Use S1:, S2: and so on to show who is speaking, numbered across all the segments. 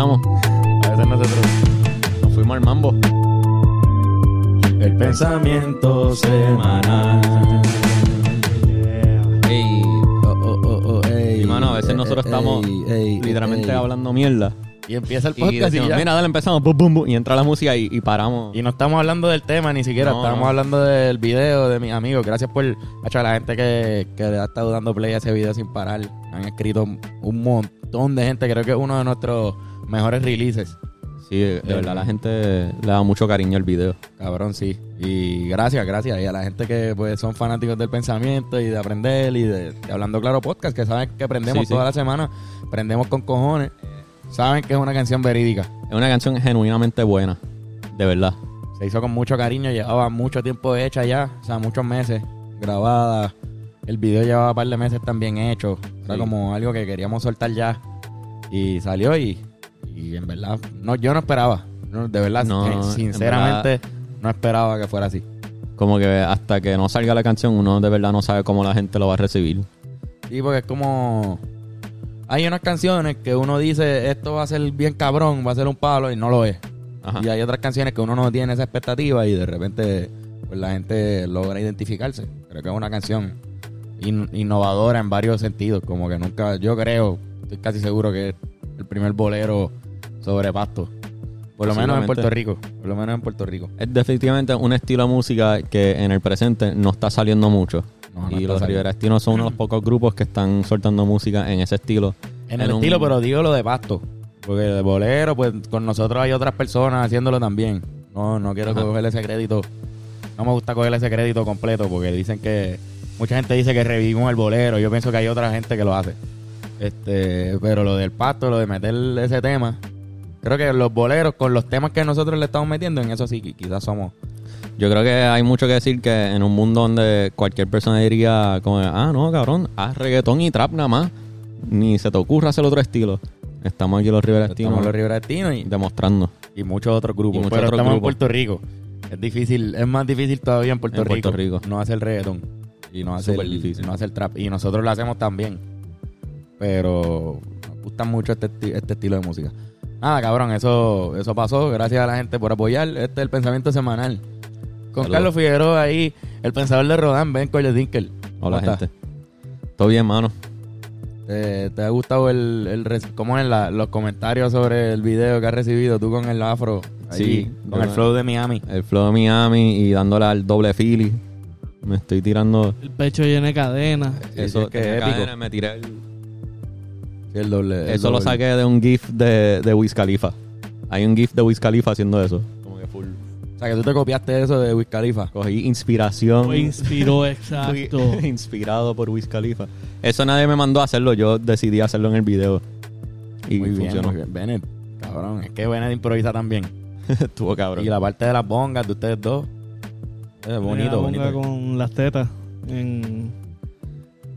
S1: empezamos. A veces nosotros nos fuimos al mambo.
S2: El pensamiento semanal.
S1: Ey,
S2: Oh, oh, oh, oh, ey.
S1: y mano, a veces nosotros
S2: Ey,
S1: estamos
S2: ey,
S1: literalmente hablando mierda.
S2: Y empieza el podcast y,
S1: decimos,
S2: ya.
S1: mira, dale, empezamos, bum, bum, bum, y entra la música y, y paramos.
S2: Y no estamos hablando del tema ni siquiera,
S1: No,
S2: estamos
S1: no.
S2: hablando del video de mis amigos. Gracias por a la gente que, que ha estado dando play a ese video sin parar. Han escrito un montón de gente, creo que es uno de nuestros mejores releases.
S1: Sí, de, de verdad, la gente le da mucho cariño al video.
S2: Cabrón, sí. Y gracias, gracias. Y a la gente que pues son fanáticos del pensamiento y de aprender y de, de Hablando Claro Podcast, que saben que aprendemos
S1: Sí, sí.
S2: toda la semana, aprendemos con cojones. Saben que es una canción verídica.
S1: Es una canción genuinamente buena, de verdad.
S2: Se hizo con mucho cariño, llevaba mucho tiempo hecha ya, o sea, muchos meses grabada. El video llevaba un par de meses también hecho. Era
S1: Sí.
S2: como algo que queríamos soltar ya. Y salió y, y en verdad, no, yo no esperaba. No, de verdad,
S1: No,
S2: eh,
S1: en
S2: sinceramente, no esperaba que fuera así.
S1: Como que hasta que no salga la canción, uno de verdad no sabe cómo la gente lo va a recibir.
S2: Sí, porque es como... Hay unas canciones que uno dice, esto va a ser bien cabrón, va a ser un palo y no lo es.
S1: Ajá.
S2: Y hay otras canciones que uno no tiene esa expectativa y de repente pues la gente logra identificarse. Creo que es una canción in- innovadora en varios sentidos, como que nunca, yo creo, estoy casi seguro que es el primer bolero sobre pasto. Por lo menos en. Puerto Rico, por lo menos en Puerto Rico.
S1: Es definitivamente un estilo de música que en el presente no está saliendo mucho.
S2: No, no
S1: y los
S2: saliendo.
S1: Rivera Estinos son uno de los pocos grupos que están soltando música en ese estilo.
S2: En el
S1: un-
S2: estilo, pero digo lo de pasto. Porque de bolero, pues con nosotros hay otras personas haciéndolo también. No, no quiero
S1: Ajá.
S2: cogerle ese crédito. No me gusta cogerle ese crédito completo porque dicen que mucha gente dice que revivimos el bolero. Yo pienso que hay otra gente que lo hace. Este, pero lo del pasto, lo de meter ese tema, creo que los boleros con los temas que nosotros le estamos metiendo, en eso sí, qui- quizás somos.
S1: Yo creo que hay mucho que decir que en un mundo donde cualquier persona diría como, ah, no, cabrón, haz reggaetón y trap nada más. Ni se te ocurra hacer otro estilo. Estamos aquí los Rivera Estinos
S2: Estamos los Rivera Destino y,
S1: demostrando.
S2: y muchos otros grupos.
S1: Y muchos
S2: pero
S1: otros
S2: estamos en. Puerto Rico. Es difícil, es más difícil todavía en Puerto,
S1: En Puerto Rico.
S2: No hacer reggaetón. Y no hacer,
S1: difícil.
S2: no hacer trap. Y nosotros lo hacemos también. Pero nos gusta mucho este, este estilo de música. Nada, cabrón, eso, eso pasó. Gracias a la gente por apoyar. Este es el pensamiento semanal. Con
S1: Saludos.
S2: Carlos Figueroa ahí, el pensador de Rodán, Ben Coyle Dinkel.
S1: Hola, gente. Todo bien, mano.
S2: ¿Te, te ha gustado el, el res- cómo en la- los comentarios sobre el video que has recibido tú con el afro?
S1: Sí,
S2: Ahí, con el flow de Miami.
S1: El flow de Miami y dándole al doble Philly. Me estoy tirando
S3: El pecho lleno de cadenas.
S2: Sí,
S1: eso
S2: es que es épico.
S1: cadena, me tiré el-
S2: el doble. el
S1: Eso lo saqué de un GIF de, de Wiz Khalifa. Hay un GIF de Wiz Khalifa haciendo eso. Como que full.
S2: O sea, que tú te copiaste eso de Wiz Khalifa.
S1: Cogí inspiración.
S3: Lo inspiró,
S1: Fui
S3: exacto.
S1: inspirado por Wiz Khalifa. Eso nadie me mandó a hacerlo. Yo decidí hacerlo en el video. Y
S2: muy bien,
S1: funcionó.
S2: muy bien. Bennett, cabrón. Es que Bennett improvisa también.
S1: Estuvo cabrón.
S2: Y la parte de las bongas de ustedes dos. Es bonito,
S3: La bonga
S2: bonito.
S3: con las tetas. En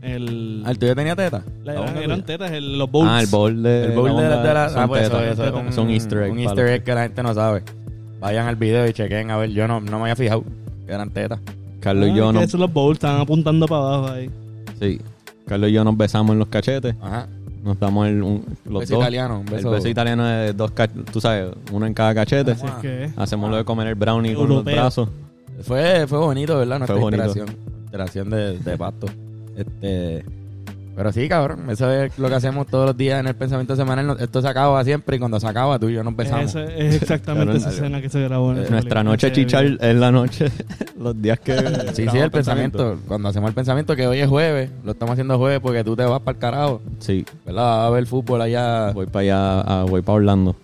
S3: el.
S2: Ah, ¿El tuyo tenía teta?
S3: la- eran, tetas, el- los bowls.
S1: Ah, el bowl de.
S2: El bowl
S1: la
S2: de la...
S1: bonga
S2: De la
S1: son
S2: ah, pues eso,
S1: tetas.
S2: eso es un,
S1: easter egg.
S2: Un easter egg que la gente no sabe. Vayan al video y chequen. A ver, yo no, no me había fijado que eran tetas.
S1: Carlos y
S3: Ah,
S1: yo nos...
S3: esos los bowls estaban apuntando para abajo ahí.
S1: Sí. Carlos y yo nos besamos en los cachetes.
S2: Ajá.
S1: Nos damos el, un- los
S2: beso
S1: dos.
S2: italiano. Un
S1: El
S2: beso,
S1: beso italiano de dos Tú sabes, uno en cada cachete.
S3: Así es que.
S1: Hacemos lo de comer el brownie con
S3: Europeo.
S1: los brazos.
S2: Fue, fue bonito, ¿verdad? Nuestra
S1: Fue bonito.
S2: interacción. Interacción de, de pasto. Este. Pero sí, cabrón. Eso es lo que hacemos todos los días en el pensamiento semanal. Esto se acaba siempre y cuando se acaba tú y yo nos besamos.
S3: Esa es exactamente esa escena que se grabó en
S2: Eh,
S1: Nuestra
S3: película.
S1: noche chichar es la noche, los días que...
S2: Sí, sí, el pensamiento. Cuando hacemos el pensamiento que hoy es jueves, lo estamos haciendo jueves porque tú te vas para el carajo.
S1: Sí,
S2: ¿Verdad? A ver fútbol allá,
S1: voy para allá, a- voy para Orlando.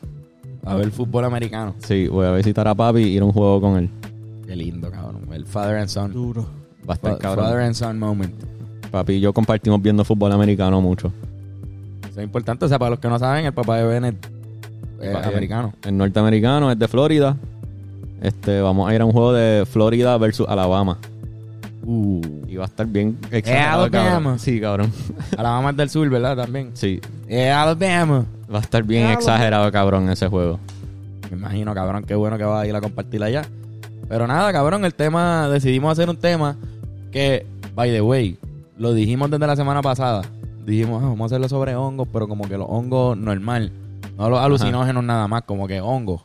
S2: a ver fútbol americano.
S1: Sí, voy a visitar a papi y ir a un juego con él.
S2: Qué lindo, cabrón. El father and son.
S3: Duro.
S1: Va a estar
S2: Fa-
S1: cabrón.
S2: Father and son moment.
S1: Papi y yo compartimos viendo fútbol americano mucho.
S2: Eso es importante. O sea, para los que no saben, el papá de Bennett es
S1: Papi,
S2: americano.
S1: El norteamericano es de Florida. Este, vamos a ir a un juego de Florida versus Alabama.
S2: Uh.
S1: Y va a estar bien exagerado,
S2: Alabama.
S1: cabrón. Sí, cabrón.
S2: Alabama es del sur, ¿verdad? También.
S1: Sí,
S2: Es Alabama.
S1: va a estar bien
S3: Alabama.
S1: exagerado, cabrón, ese juego.
S2: Me imagino, cabrón, qué bueno que vas a ir a compartir allá. Pero nada, cabrón, el tema, decidimos hacer un tema que, by the way, lo dijimos desde la semana pasada. Dijimos, ah, vamos a hacerlo sobre hongos, pero como que los hongos normal. No los alucinógenos nada más, como que hongos.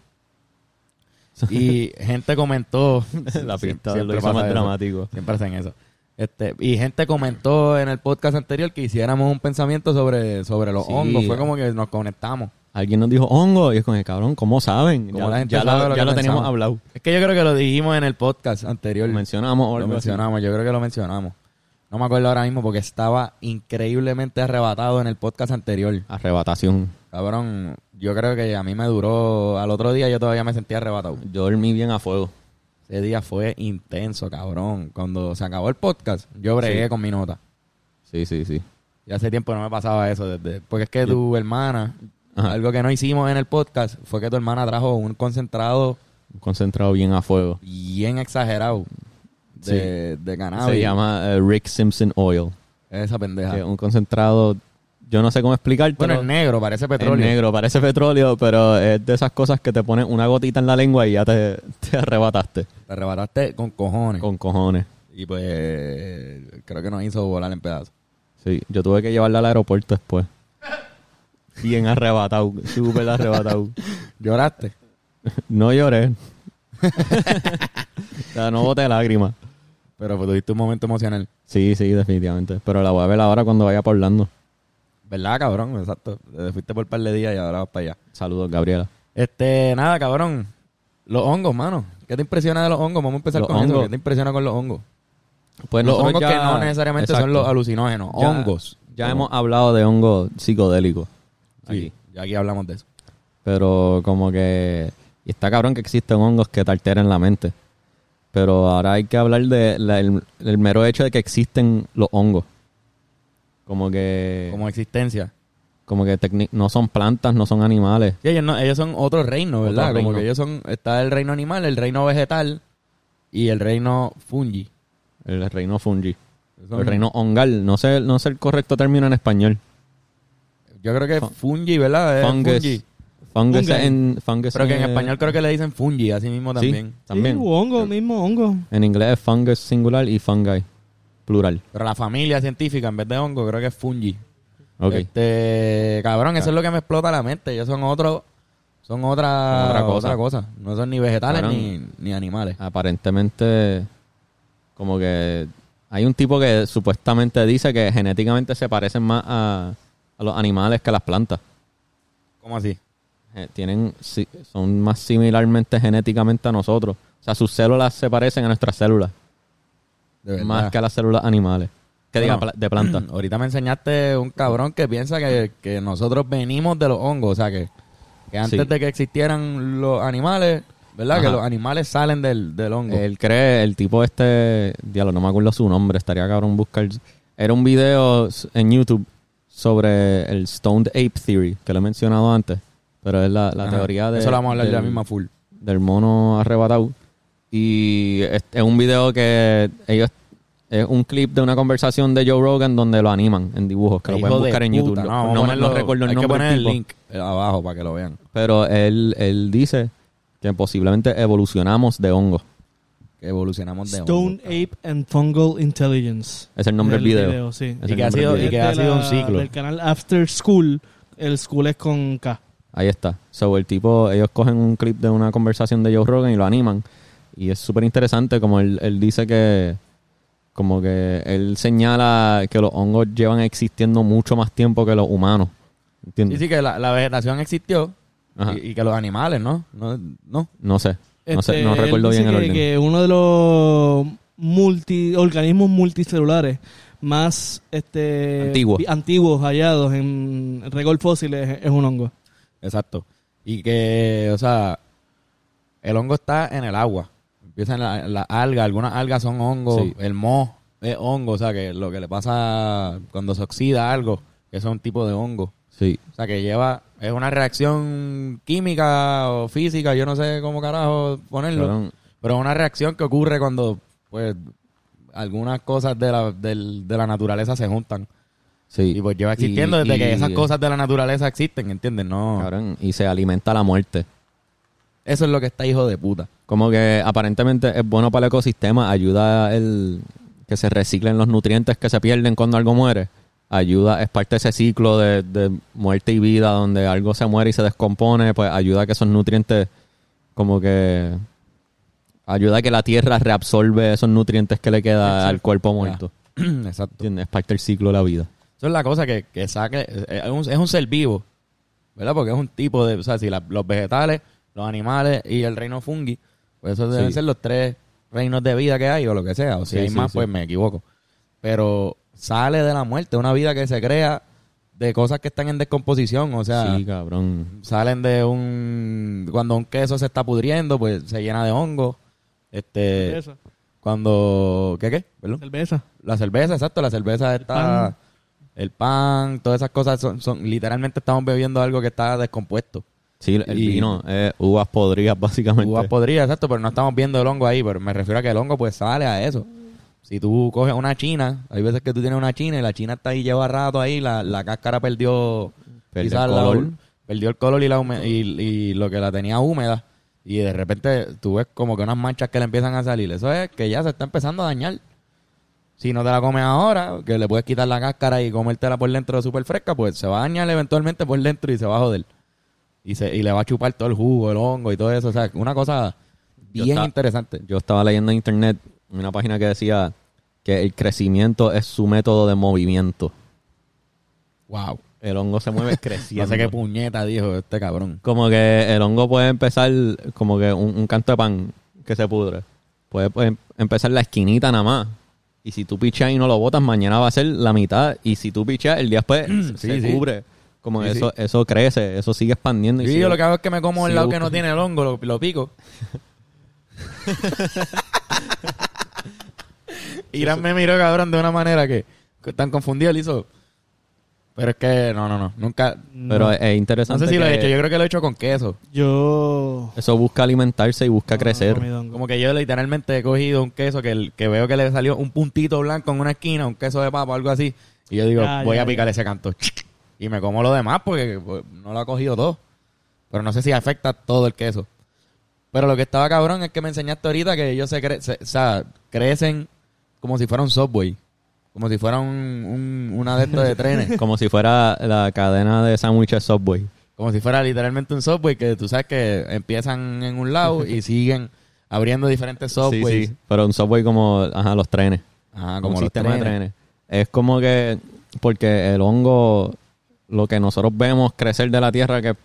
S2: Y gente comentó.
S1: La pista
S2: siempre
S1: lo hizo más
S2: eso.
S1: dramático.
S2: Siempre hacen eso. Este, y gente comentó en el podcast anterior que hiciéramos un pensamiento sobre, sobre los
S1: Sí.
S2: hongos. Fue como que nos conectamos.
S1: Alguien nos dijo hongo y es con el cabrón, ¿cómo saben?
S2: Como
S1: ya
S2: la gente
S1: ya
S2: sabe
S1: lo,
S2: lo
S1: ya lo teníamos hablado.
S2: Es que yo creo que lo dijimos en el podcast anterior.
S1: Lo mencionamos
S2: Lo mencionamos, yo creo que lo mencionamos. No me acuerdo ahora mismo porque estaba increíblemente arrebatado en el podcast anterior.
S1: Arrebatación.
S2: Cabrón, yo creo que a mí me duró. Al otro día yo todavía me sentía arrebatado.
S1: Yo dormí bien a fuego.
S2: Ese día fue intenso, cabrón. Cuando se acabó el podcast, yo bregué
S1: Sí.
S2: con mi nota.
S1: Sí, sí, sí.
S2: Y hace tiempo no me pasaba eso. Desde, porque es que tu hermana,
S1: Ajá.
S2: algo que no hicimos en el podcast, fue que tu hermana trajo un concentrado
S1: Un concentrado bien a fuego.
S2: bien exagerado de, de cannabis.
S1: Se llama eh, Rick Simpson Oil.
S2: Esa pendeja.
S1: Que es un concentrado, yo no sé cómo explicarte.
S2: bueno, es negro, parece petróleo.
S1: Es negro, parece petróleo, pero es de esas cosas que te pones una gotita en la lengua y ya te, te arrebataste.
S2: Te arrebataste con cojones.
S1: Con cojones.
S2: Y pues creo que nos hizo volar en pedazos.
S1: Sí, yo tuve que llevarla al aeropuerto después. Bien arrebatado, súper arrebatado.
S2: ¿Lloraste?
S1: No lloré. o sea, no boté lágrimas.
S2: Pero pues, tuviste un momento emocional.
S1: Sí, sí, definitivamente. Pero la voy a ver ahora cuando vaya por Orlando.
S2: ¿Verdad, cabrón? Exacto. Te fuiste por un par de días y ahora vas para allá.
S1: Saludos, Gabriela.
S2: Este, nada, cabrón. Los hongos, mano. ¿Qué te impresiona de los hongos? Vamos a empezar
S1: Los
S2: con eso.
S1: hongos.
S2: ¿Qué te impresiona con los hongos?
S1: Pues
S2: los hongos que no necesariamente son los alucinógenos.
S1: Ya-
S2: hongos.
S1: Ya hemos hablado de hongos psicodélicos.
S2: Sí, ya aquí hablamos de eso.
S1: Pero como que... Y está cabrón que existen hongos que te alteran la mente. Pero ahora hay que hablar de la- el, el mero hecho de que existen los hongos. Como que...
S2: Como existencia.
S1: Como que no son plantas, no son animales.
S2: Sí, ellos, no- ellos son otro reino, ¿verdad?
S1: Otro
S2: Como
S1: reino.
S2: que ellos son... Está el reino animal, el reino vegetal y el reino fungi.
S1: El reino fungi.
S2: Son-
S1: El reino hongal. No sé, no sé el correcto término en español.
S2: Yo creo que
S1: Fun-
S2: fungi, ¿verdad? Es
S1: Fungus.
S2: fungi.
S1: Fungus en, fungus
S2: Pero que en español creo que le dicen fungi, así mismo
S1: sí,
S2: también.
S1: también.
S3: Sí, hongo, mismo hongo.
S1: En inglés es fungus singular y fungi plural.
S2: Pero la familia científica, en vez de hongo, creo que es fungi.
S1: Ok.
S2: Este, cabrón, eso es lo que me explota la mente. Ellos son otro, son otra,
S1: Otra
S2: otra
S1: cosa.
S2: cosa. No son ni vegetales
S1: Cabrón.
S2: ni, ni animales.
S1: Aparentemente, como que hay un tipo que supuestamente dice que genéticamente se parecen más a, a los animales que a las plantas.
S2: ¿Cómo así?
S1: Eh, tienen, si- son más similarmente genéticamente a nosotros. O sea, sus células se parecen a nuestras células,
S2: De
S1: más que a las células animales. Que diga
S2: Bueno,
S1: pla- de plantas.
S2: Ahorita me enseñaste un cabrón que piensa que, que nosotros venimos de los hongos. O sea, que, que antes
S1: Sí.
S2: de que existieran los animales, ¿verdad?
S1: Ajá.
S2: Que los animales salen del, del hongo.
S1: Él cree, el tipo este, diablo, no me acuerdo su nombre, estaría cabrón buscar. Era un video en YouTube sobre el Stoned Ape Theory, que lo he mencionado antes, pero es la, la teoría de,
S2: Eso lo vamos a hablar ya
S1: del,
S2: misma full.
S1: del mono arrebatado. Y es, es un video que ellos, es un clip de una conversación de Joe Rogan donde lo animan en dibujos, que lo pueden
S2: de
S1: buscar en
S2: puta.
S1: YouTube.
S2: No,
S1: me- no recuerdo el
S2: hay que
S1: nombre
S2: poner
S1: del
S2: el
S1: tipo.
S2: link abajo para que lo vean.
S1: Pero él, él dice que posiblemente evolucionamos de hongos.
S2: Que evolucionamos de
S3: Stone. Ape and Fungal Intelligence.
S1: Es el nombre del video.
S3: sí.
S2: Y
S1: el
S2: que ha sido- y que ha sido un ciclo.
S3: Del canal After School. El school es con K.
S1: Ahí está. So, el tipo, ellos cogen un clip de una conversación de Joe Rogan y lo animan. Y es súper interesante como él, él dice que, como que él señala que los hongos llevan existiendo mucho más tiempo que los humanos.
S2: Sí,
S1: ¿Entiendes?
S2: sí, que la, la vegetación existió y, y que los animales, ¿no? No, no.
S1: No sé. No sé,
S3: Este,
S1: no
S3: él
S1: recuerdo bien el orden.
S3: que uno de los multi organismos multicelulares más este
S1: Antiguos.
S3: hallados en récord fósiles es, es un hongo.
S2: Exacto. Y que, o sea, el hongo está en el agua. Empiezan las la algas, algunas algas son hongos,
S1: Sí.
S2: el moho es hongo, o sea, que lo que le pasa cuando se oxida algo, que es un tipo de hongo.
S1: Sí.
S2: O sea, que lleva, es una reacción química o física, yo no sé cómo carajo ponerlo, pero es una reacción que ocurre cuando, pues, algunas cosas de la, del- de la naturaleza se juntan.
S1: Sí.
S2: Y pues lleva existiendo
S1: Y-
S2: desde que esas cosas de la naturaleza existen, ¿entiendes? No.
S1: Cabrón, y se alimenta la muerte.
S2: Eso es lo que está hijo de puta.
S1: Como que aparentemente es bueno para el ecosistema, ayuda el que se reciclen los nutrientes que se pierden cuando algo muere. ayuda, es parte de ese ciclo de, de muerte y vida donde algo se muere y se descompone, pues ayuda a que esos nutrientes como que ayuda a que la tierra reabsorbe esos nutrientes que le queda al cuerpo muerto.
S2: Exacto.
S1: ¿Entiendes? Es parte del ciclo de la vida.
S2: Eso es la cosa que, que saque. Es un, es un ser vivo, ¿verdad? Porque es un tipo de. O sea, si la- los vegetales, los animales y el reino fungi, pues esos deben
S1: Sí.
S2: ser los tres reinos de vida que hay o lo que sea. O si
S1: Sí,
S2: hay
S1: sí,
S2: más,
S1: sí.
S2: pues me equivoco. Pero sale de la muerte, una vida que se crea de cosas que están en descomposición. O sea,
S1: sí, cabrón.
S2: salen de un. Cuando un queso se está pudriendo, pues se llena de hongo. Este.
S3: Cerveza.
S2: Cuando. ¿Qué qué? Perdón.
S3: Cerveza.
S2: La cerveza, exacto, la cerveza está... El pan, todas esas cosas son, son... Literalmente estamos bebiendo algo que está descompuesto.
S1: Sí, el
S2: Y-
S1: vino es uvas podridas, básicamente.
S2: Uvas podridas, exacto, pero no estamos viendo el hongo ahí, pero me refiero a que el hongo pues sale a eso. Si tú coges una china, hay veces que tú tienes una china y la china está ahí, lleva rato ahí, la, la cáscara perdió...
S1: Perdió
S2: quizás
S1: el
S2: la-
S1: color.
S2: perdió el color y, la hume- y, y lo que la tenía húmeda. Y de repente tú ves como que unas manchas que le empiezan a salir. Eso es que ya se está empezando a dañar. Si no te la comes ahora, que le puedes quitar la cáscara y comértela por dentro súper fresca, pues se va a dañar eventualmente por dentro y se va a joder. Y, se, y le va a chupar todo el jugo, el hongo y todo eso. O sea, una cosa
S1: Yo
S2: bien
S1: está-
S2: interesante.
S1: Yo estaba leyendo en internet una página que decía que el crecimiento es su método de movimiento.
S2: Wow.
S1: El hongo se mueve
S2: No
S1: creciendo.
S2: sé qué puñeta dijo este cabrón.
S1: Como que el hongo puede empezar como que un, un canto de pan que se pudre. Puede, puede empezar la esquinita nada más. Y si tú pichas y no lo botas, mañana va a ser la mitad. Y si tú pichas, el día después se-
S2: Sí,
S1: se
S2: sí.
S1: cubre. Como
S2: Sí,
S1: eso, eso crece, eso sigue expandiendo. y sigue-
S2: yo lo que hago es que me como el lado que no tiene el hongo, lo, lo pico. Irán me miró, cabrón, de una manera que, que tan confundido él hizo. Pero es que, no, no, no, nunca.
S1: Pero es, es
S2: No
S1: interesante.
S2: sé si lo he
S1: que
S2: hecho, yo creo que lo he hecho con queso.
S3: Yo.
S1: Eso busca alimentarse y busca
S3: no,
S1: crecer.
S2: Como que yo literalmente he cogido un queso que, el- que veo que le salió un puntito blanco en una esquina, un queso de papa o algo así. Y yo digo,
S3: Ya,
S2: voy
S3: ya,
S2: a picar ese canto. Y me como lo demás porque pues, no lo ha cogido todo. Pero no sé si afecta todo el queso. Pero lo que estaba cabrón es que me enseñaste ahorita que ellos se, cre- se- o sea, crecen como si fuera un subway. Como si fuera un, un- una de de trenes.
S1: Como si fuera la cadena de sándwiches Subway.
S2: Como si fuera literalmente un subway que tú sabes que empiezan en un lado y siguen abriendo diferentes
S1: Sí,
S2: subways.
S1: sí. Pero un Subway como ajá, los trenes.
S2: Ajá,
S1: como un
S2: los
S1: sistema de
S2: trenes.
S1: trenes. Es como que, porque el hongo, lo que nosotros vemos crecer de la tierra que,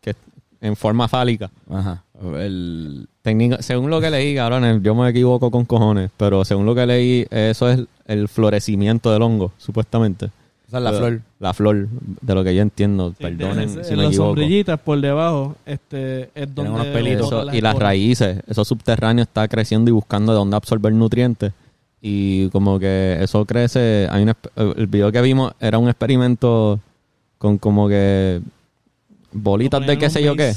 S1: que en forma fálica.
S2: Ajá. El,
S1: Técnica, según lo que leí, cabrones, yo me equivoco con cojones, pero según lo que leí, eso es el florecimiento del hongo, supuestamente.
S2: esa es la
S1: Pero-
S2: flor.
S1: La flor, de lo que yo entiendo,
S3: Sí,
S1: perdonen si me
S3: las
S1: equivoco.
S3: sombrillitas por debajo este, es donde
S2: unos pelitos.
S1: Eso- y las
S3: esporas.
S1: raíces, eso subterráneo está creciendo y buscando de dónde absorber nutrientes. Y como que eso crece. Hay un, el video que vimos era un experimento con como que bolitas de qué sé yo qué.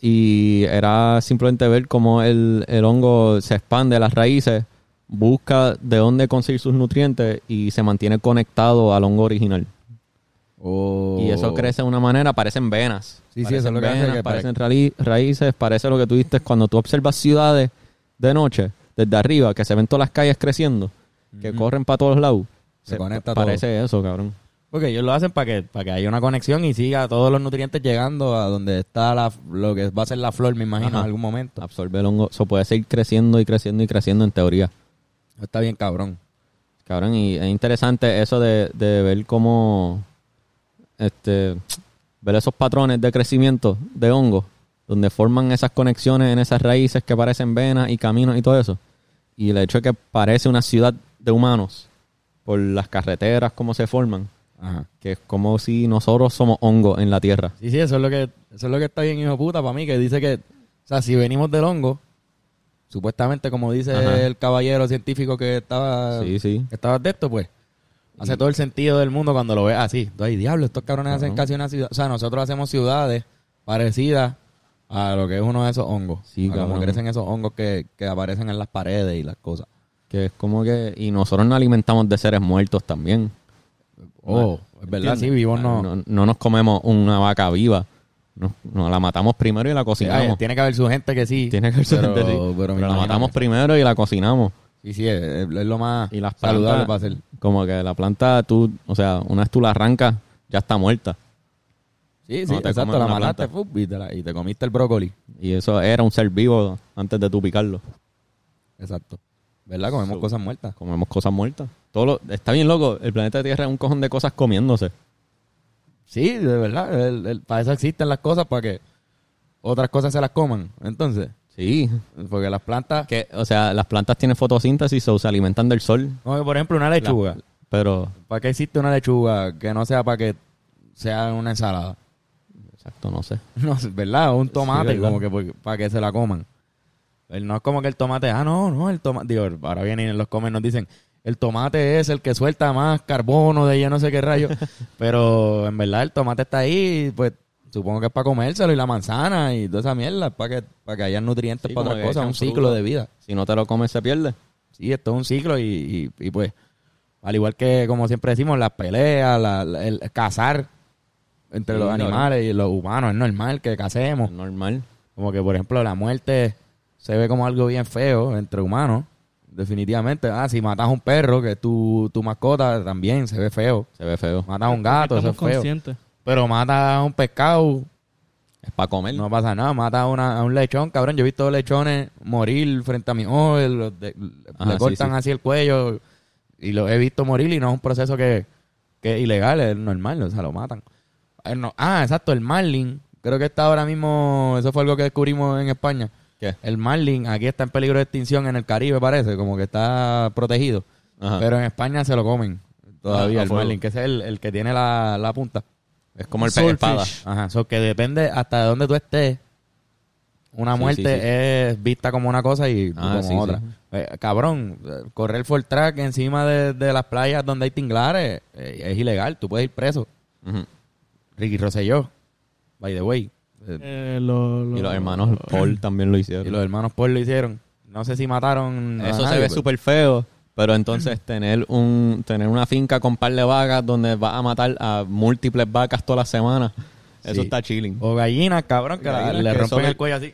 S1: Y era simplemente ver cómo el, el hongo se expande las raíces, busca de dónde conseguir sus nutrientes y se mantiene conectado al hongo original. Y eso crece de una manera, parecen venas.
S2: Sí, sí,
S1: Parecen
S2: eso es lo que hace
S1: venas,
S2: que
S1: parecen rali- raíces, parece lo que tú viste cuando tú observas ciudades de noche, desde arriba, que se ven todas las calles creciendo, que corren para todos lados.
S2: Se conecta todo.
S1: Parece eso, cabrón.
S2: Porque ellos lo hacen para que, para que haya una conexión y siga todos los nutrientes llegando a donde está la, lo que va a ser la flor, me imagino,
S1: Ajá.
S2: en algún momento.
S1: Absorbe el hongo. Eso puede seguir creciendo y creciendo y creciendo en teoría.
S2: Está bien cabrón.
S1: Cabrón, y es interesante eso de, de ver cómo este ver esos patrones de crecimiento de hongos, donde forman esas conexiones en esas raíces que parecen venas y caminos y todo eso. Y el hecho de que parece una ciudad de humanos por las carreteras, cómo se forman,
S2: Ajá.
S1: que es como si nosotros somos hongos en la tierra.
S2: Sí, sí, eso es lo que, eso es lo que está bien, hijo puta, para mí, que dice que, o sea, si venimos del hongo, supuestamente, como dice
S1: Ajá.
S2: el caballero científico que estaba,
S1: Sí, sí.
S2: que estaba de esto, pues, hace todo el sentido del mundo cuando lo ves así. Ay, diablo, estos cabrones hacen casi una ciudad. O sea, nosotros hacemos ciudades parecidas a lo que es uno de esos hongos.
S1: Sí,
S2: A como crecen esos hongos que, que aparecen en las paredes y las cosas.
S1: Que es como que... Y nosotros nos alimentamos de seres muertos también.
S2: Oh, es verdad, sí, vivos no.
S1: no. no nos comemos una vaca viva. Nos, nos la matamos primero y la
S2: Sí,
S1: cocinamos.
S2: tiene que haber su gente que sí.
S1: Tiene que ser
S2: pero,
S1: gente, sí.
S2: pero
S1: la matamos primero y la cocinamos.
S2: Y sí, es, es lo más
S1: Y las
S2: saludable para hacer.
S1: Como que la planta, tú, o sea, una vez tú la arrancas, ya está muerta.
S2: Sí, sí,
S1: No,
S2: exacto. La mataste y, te la- y te comiste el brócoli.
S1: Y eso era un ser vivo antes de tú picarlo.
S2: Exacto. ¿Verdad? Comemos
S1: So-
S2: cosas muertas.
S1: Comemos cosas muertas. Todo lo- está bien loco. El planeta Tierra es un cojón de cosas comiéndose.
S2: Sí, de verdad. el- el- para eso existen las cosas, para que otras cosas se las coman. Entonces,
S1: Sí.
S2: porque las plantas...
S1: Que, o sea, las plantas tienen fotosíntesis o se alimentan del sol.
S2: Que, por ejemplo, una lechuga.
S1: Pero,
S2: ¿Para qué existe una lechuga que no sea para que sea una ensalada?
S1: exacto, no sé.
S2: No, sé, ¿verdad? Un tomate,
S1: ¿verdad?
S2: como que por- para que se la coman. El- No es como que el tomate, ah, no, no, el tomate. Digo, ahora vienen los comen, nos dicen, el tomate es el que suelta más carbono de yo no sé qué rayo. Pero en verdad el tomate está ahí, pues supongo que es para comérselo y la manzana y toda esa mierda, para que, para que haya nutrientes
S1: Sí,
S2: para otras cosas, un ciclo de vida.
S1: Si no te lo comes, se pierde.
S2: Sí, esto es un ciclo y, y- y, pues, al igual que como siempre decimos, las peleas, la- la- el cazar entre
S1: Sí,
S2: los animales y los humanos, es normal que casemos.
S1: Es normal.
S2: Como que, por ejemplo, la muerte se ve como algo bien feo entre humanos. Definitivamente. Ah, si matas a un perro, que es tu, tu mascota, también se ve feo.
S1: Se ve feo.
S2: Matas a un gato, eso es feo.
S3: conscientes.
S2: Pero matas a un pescado,
S1: Es para comer.
S2: no pasa nada. Matas a, una- a un lechón, cabrón. Yo he visto lechones morir frente a mi ojo, los de-
S1: Ajá,
S2: le cortan
S1: sí.
S2: así el cuello y lo he visto morir y no es un proceso que, que es ilegal, es normal, o sea, lo matan. Eh, no- Ah, exacto, el marlin. Creo que está ahora mismo, eso fue algo que descubrimos en España.
S1: ¿Qué?
S2: El marlin aquí está en peligro de extinción en el Caribe, parece, como que está protegido.
S1: Ajá.
S2: Pero en España se lo comen todavía,
S1: Ah,
S2: el
S1: fuego.
S2: marlin, que es el, el que tiene la, la punta.
S1: Es como el pez espada.
S2: Ajá, so que depende hasta de dónde tú estés. Una
S1: Sí,
S2: muerte
S1: sí, sí.
S2: es vista como una cosa y tú
S1: Ah,
S2: como
S1: sí,
S2: otra.
S1: sí.
S2: Eh, cabrón, correr full track encima de, de las playas donde hay tinglares eh, es ilegal, tú puedes ir preso.
S1: Ujú.
S2: Ricky Rosselló, by the way. Eh,
S3: Eh, lo- lo-
S1: Y los hermanos Paul también lo hicieron.
S2: y los hermanos Paul lo hicieron. No sé si mataron a
S1: Eso se ve súper feo. Pero entonces tener un tener una finca con par de vacas donde vas a matar a múltiples vacas todas las semanas, eso
S2: Sí.
S1: está chilling.
S2: O gallinas, cabrón, que
S1: Gallinas
S2: le
S1: que
S2: rompen el cuello así.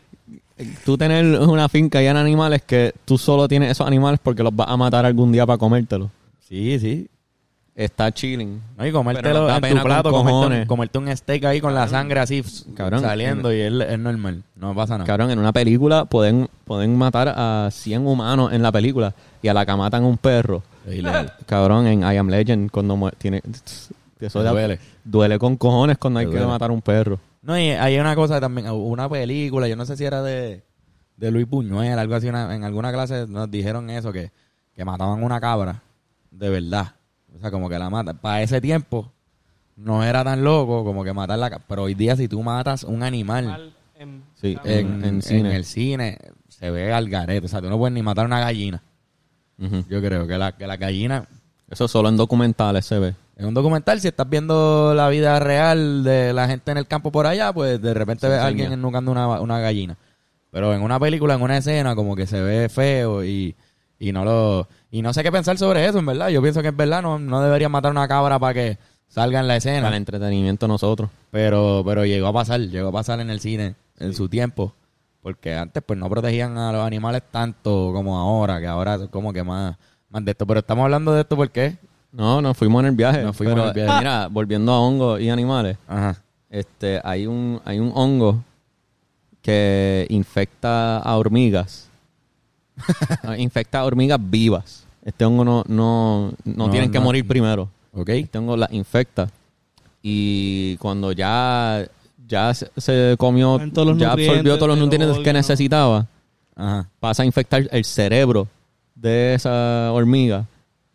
S1: Tú tener una finca llena de animales que tú solo tienes esos animales porque los vas a matar algún día para comértelos.
S2: Sí, sí.
S1: Está chilling.
S2: No, y comértelo en tu plato,
S1: con
S2: comerte un,
S1: cojones.
S2: comerte un steak ahí con la sangre así
S1: Cabrón.
S2: saliendo y es, es normal. No pasa nada.
S1: Cabrón, en una película pueden, pueden matar a 100 humanos en la película y a la que matan un perro. Cabrón, en I Am Legend cuando tiene eso
S2: duele.
S1: duele con cojones cuando hay que matar un perro.
S2: No, y hay una cosa también, una película, yo no sé si era de, de Luis Buñuel, algo así, una- en alguna clase nos dijeron eso, que, que mataban una cabra, de verdad. O sea, como que la matan. Para ese tiempo no era tan loco como que matar la. Pero hoy día si tú matas un animal
S3: Mal en-
S1: Sí,
S2: en,
S1: en,
S2: en
S1: cine.
S2: el cine, se ve al garete. O sea, tú no puedes ni matar una gallina. Yo creo que la, que la gallina
S1: Eso solo en documentales se ve.
S2: En un documental, si estás viendo la vida real de la gente en el campo por allá, pues de repente
S1: Se
S2: ves a alguien ennucando una, una gallina. Pero en una película, en una escena, como que se ve feo y, y no lo... Y no sé qué pensar sobre eso, en verdad. Yo pienso que es verdad, no, no deberían matar una cabra para que salga en la escena.
S1: Para el entretenimiento nosotros.
S2: Pero, pero llegó a pasar, llegó a pasar en el cine en su tiempo. Porque antes pues no protegían a los animales tanto como ahora, que ahora es como que más, más de esto. Pero estamos hablando de esto porque...
S1: No, nos fuimos en el viaje.
S2: Nos fuimos
S1: Pero,
S2: en el viaje.
S1: Mira, volviendo a hongos y animales,
S2: Ajá.
S1: este, hay un, hay un hongo que infecta a hormigas. Ah, infecta a hormigas vivas. Este hongo no, no, no,
S2: No,
S1: tienen que morir primero.
S2: ¿Ok?
S1: Este hongo las infecta. Y cuando ya, ya se, se comió,
S3: En todos los
S1: ya absorbió
S3: nutrientes
S1: todos los nutrientes que necesitaba,
S2: Ajá.
S1: pasa a infectar el cerebro de esa hormiga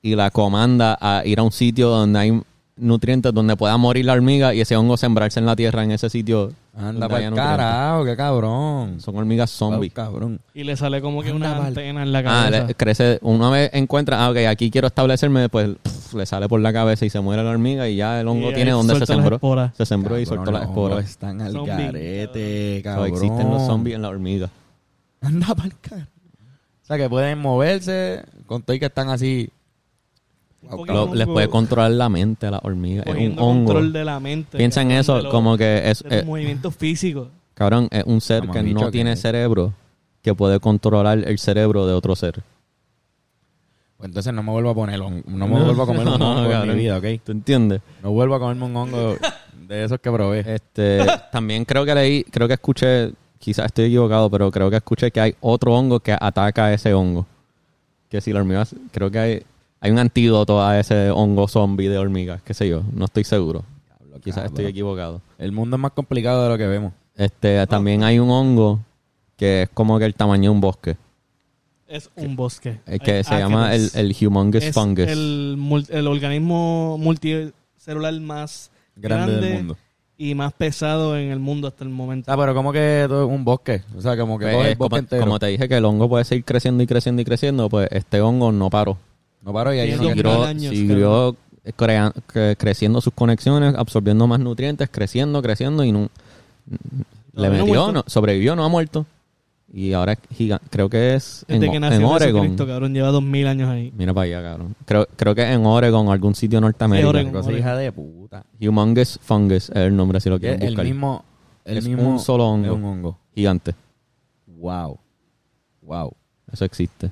S1: y la comanda a ir a un sitio donde hay nutrientes donde pueda morir la hormiga y ese hongo sembrarse en la tierra en ese sitio.
S2: Anda para carajo, qué cabrón.
S1: Son hormigas zombies.
S2: Cabrón.
S3: Y le sale como que
S2: Anda
S3: una
S2: pa'l-
S3: antena en la
S1: Ah,
S3: cabeza.
S1: le- crece, una vez encuentra, ah, ok, aquí quiero establecerme, pues le sale por la cabeza y se muere la hormiga y ya el hongo
S3: Y
S1: tiene donde se sembró. Se sembró y soltó las esporas.
S2: Están al
S3: Zombie.
S2: garete, cabrón.
S1: existen los zombies en la hormiga.
S2: Anda para el carajo. O sea, que pueden moverse con todo y que están así. Lo-
S1: les puede controlar la mente a la hormiga. Es un hongo.
S3: control de la mente.
S1: Piensa en eso
S3: de los-
S1: como que es,
S3: los
S1: eh,
S3: movimientos físicos.
S1: cabrón, es un ser que no
S2: que-
S1: tiene cerebro que puede controlar el cerebro de otro ser.
S2: Pues entonces no me vuelvo a poner, no me vuelvo a comer un
S1: No,
S2: hongo en
S1: cabrón.
S2: mi vida, ¿ok?
S1: ¿Tú entiendes?
S2: No vuelvo a comerme un hongo de esos que probé.
S1: Este, también creo que leí, creo que escuché, quizás estoy equivocado, pero creo que escuché que hay otro hongo que ataca a ese hongo. Que si la hormiga, creo que hay, hay un antídoto a ese hongo zombie de hormigas, qué sé yo, no estoy seguro. Quizás
S2: cabrón.
S1: estoy equivocado.
S2: El mundo es más complicado de lo que vemos.
S1: Este, también hay un hongo que es como que el tamaño de un bosque.
S3: Es un bosque.
S1: Es que
S3: Hay
S1: se llama el,
S3: ácaros.
S1: el humongous
S3: Es
S1: fungus.
S3: El, mul- el organismo multicelular más
S2: Grande,
S3: grande,
S2: del mundo.
S3: y más pesado en el mundo hasta el momento.
S2: Ah, pero como que todo es un bosque. O sea, como que
S1: Pues,
S2: coge el
S1: es
S2: bosque
S1: como,
S2: entero.
S1: como te dije que el hongo puede seguir creciendo y creciendo y creciendo, pues este hongo no paró.
S2: No paro y
S3: Tiene
S2: que...
S3: mil
S1: siguió,
S3: años,
S1: siguió crea- cre- creciendo sus conexiones, absorbiendo más nutrientes, creciendo, creciendo y no, le metió, no- sobrevivió, no ha muerto. Y ahora es gigante. Creo que es en,
S3: Desde que
S1: en
S3: nació
S1: Oregon.
S3: Jesucristo, cabrón, lleva dos mil años ahí.
S1: Mira para allá, cabrón. Creo, creo que en Oregon o algún sitio.
S3: Oregon.
S2: Cosa hija de puta.
S1: Humongous fungus es el nombre si lo
S2: Que
S1: quieren
S2: el
S1: buscar.
S2: mismo... El
S1: Es
S2: mismo
S1: un solo hongo.
S2: Es un hongo.
S1: Gigante.
S2: Wow. Wow.
S1: Eso existe.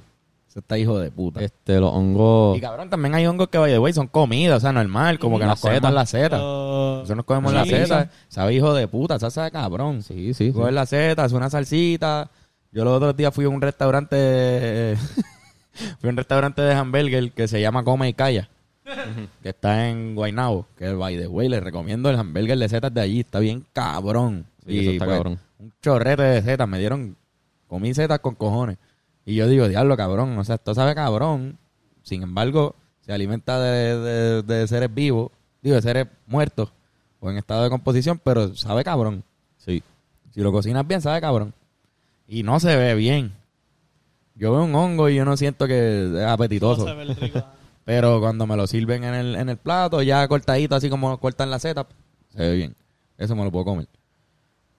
S2: Ese está hijo de puta.
S1: Este, los hongos...
S2: Y cabrón, también hay hongos que, by the way, son comida, o sea, normal, como que nos comemos la seta. Nosotros nos comemos
S3: Sí,
S2: la seta. Sabe hijo de puta, esa sabe cabrón.
S1: Sí, sí, sí.
S2: Coger la seta, hacer una salsita. Yo los otros días fui a un restaurante... fui a un restaurante de hamburger que se llama Come y Calla. que está en Guaynabo. Que, by the way, les recomiendo el hamburger de setas de allí. Está bien cabrón.
S1: Sí, eso está
S2: pues,
S1: cabrón.
S2: Un chorrete de setas. Me dieron... Comí setas con cojones. Y yo digo, diablo, cabrón. O sea, esto sabe cabrón. Sin embargo, se alimenta de, de- de seres vivos. Digo, de seres muertos. O en estado de composición. Pero sabe cabrón.
S1: Sí.
S2: Si lo cocinas bien, sabe cabrón. Y no se ve bien. Yo veo un hongo y yo no siento que es apetitoso.
S3: No sabe el rico.
S2: Pero cuando me lo sirven en el, en el plato, ya cortadito, así como cortan la seta, se ve bien. Eso me lo puedo comer.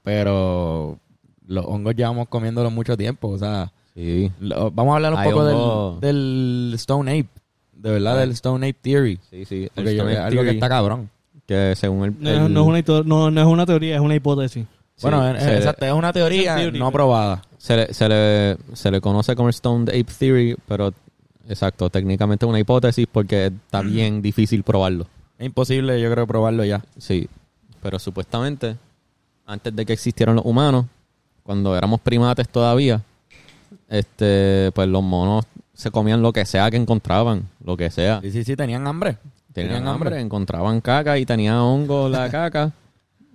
S2: Pero los hongos llevamos comiéndolos mucho tiempo. O sea,
S1: Sí.
S2: lo- vamos a hablar un
S1: Hay
S2: poco del, del Stone Ape. De verdad, del Stone Ape Theory.
S1: Sí, sí.
S2: Porque
S1: El
S2: yo-
S1: Stone
S2: algo que
S1: Theory,
S2: está cabrón.
S1: que según el...
S3: No,
S1: el-
S3: no es una, hito- no, no es una teoría, es una hipótesis.
S2: Bueno,
S1: Sí,
S2: es,
S1: se le-
S2: exacto, es una teoría
S3: Es theory,
S2: no
S3: pero-
S2: probada.
S1: se le, se, le, se le conoce como el Stone Ape Theory, pero exacto, técnicamente es una hipótesis porque está bien difícil probarlo.
S2: Es imposible, yo creo, probarlo ya.
S1: Sí, pero supuestamente, antes de que existieran los humanos, cuando éramos primates todavía, este, pues los monos se comían lo que sea que encontraban, lo que sea.
S2: Sí, sí, sí, tenían hambre.
S1: Tenían hambre, encontraban caca y tenía hongo la caca.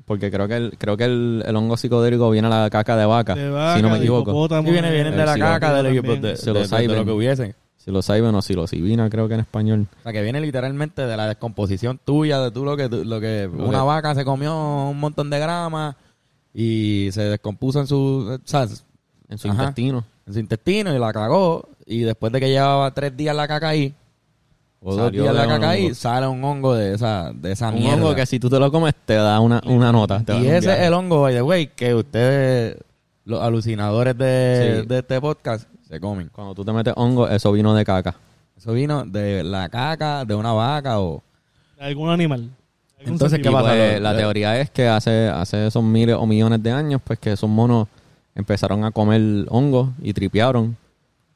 S1: Porque creo que el, creo que el, el hongo psicodélico viene a la caca de vaca,
S3: De vaca,
S1: si no me equivoco.
S2: Sí, viene, vienen de la caca, de, lo, de, de-
S1: Se lo
S2: de- de
S1: saben.
S2: lo que hubiesen.
S1: Psilocybin o psilocibina, creo que en español.
S2: O sea, que viene literalmente de la descomposición tuya, de tú lo que, lo que
S1: Lo
S2: una
S1: que-
S2: vaca se comió un montón de grama y se descompuso en su, o sea,
S1: En su
S2: Ajá.
S1: intestino.
S2: en su intestino y la cagó. Y después de que llevaba tres días la caca ahí, o dos días la
S1: de
S2: caca ahí, sale un hongo de esa, de esa
S1: Un
S2: mierda.
S1: hongo que si tú te lo comes te da una, una nota. te
S2: y ese es el hongo, by the way, que ustedes, los alucinadores de,
S1: Sí.
S2: de este podcast, se comen.
S1: Cuando tú te metes hongo, eso vino de caca.
S2: Eso vino de la caca de una vaca o...
S3: Algún animal. Algún
S2: Entonces, ¿qué pasa?
S1: pues, la teoría es que hace, hace esos miles o millones de años, pues que esos monos empezaron a comer hongos y tripearon.